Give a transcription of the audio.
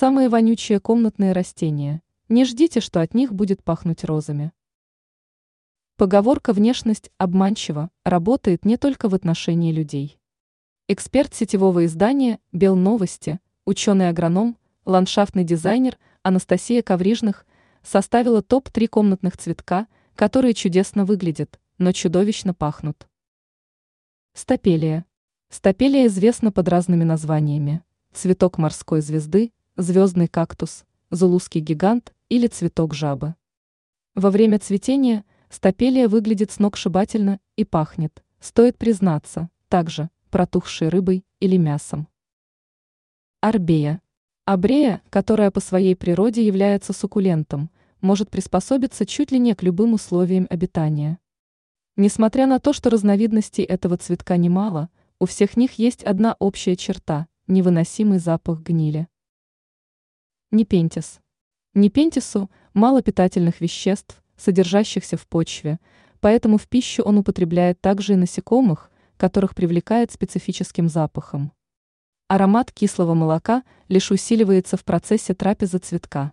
Самые вонючие комнатные растения. Не ждите, что от них будет пахнуть розами. Поговорка «внешность обманчива» работает не только в отношении людей. Эксперт сетевого издания «Белновости», ученый-агроном, ландшафтный дизайнер Анастасия Коврижных составила топ-3 комнатных цветка, которые чудесно выглядят, но чудовищно пахнут. Стапелия. Стапелия известна под разными названиями. Цветок морской звезды, звездный кактус, зулузский гигант или цветок жабы. Во время цветения – Стапелия выглядит сногсшибательно и пахнет, стоит признаться, также протухшей рыбой или мясом. Арбея. Абрея, которая по своей природе является суккулентом, может приспособиться чуть ли не к любым условиям обитания. Несмотря на то, что разновидностей этого цветка немало, у всех них есть одна общая черта – невыносимый запах гнили. Непентис. Непентису мало питательных веществ, содержащихся в почве, поэтому в пищу он употребляет также и насекомых, которых привлекает специфическим запахом. Аромат кислого молока лишь усиливается в процессе трапезы цветка.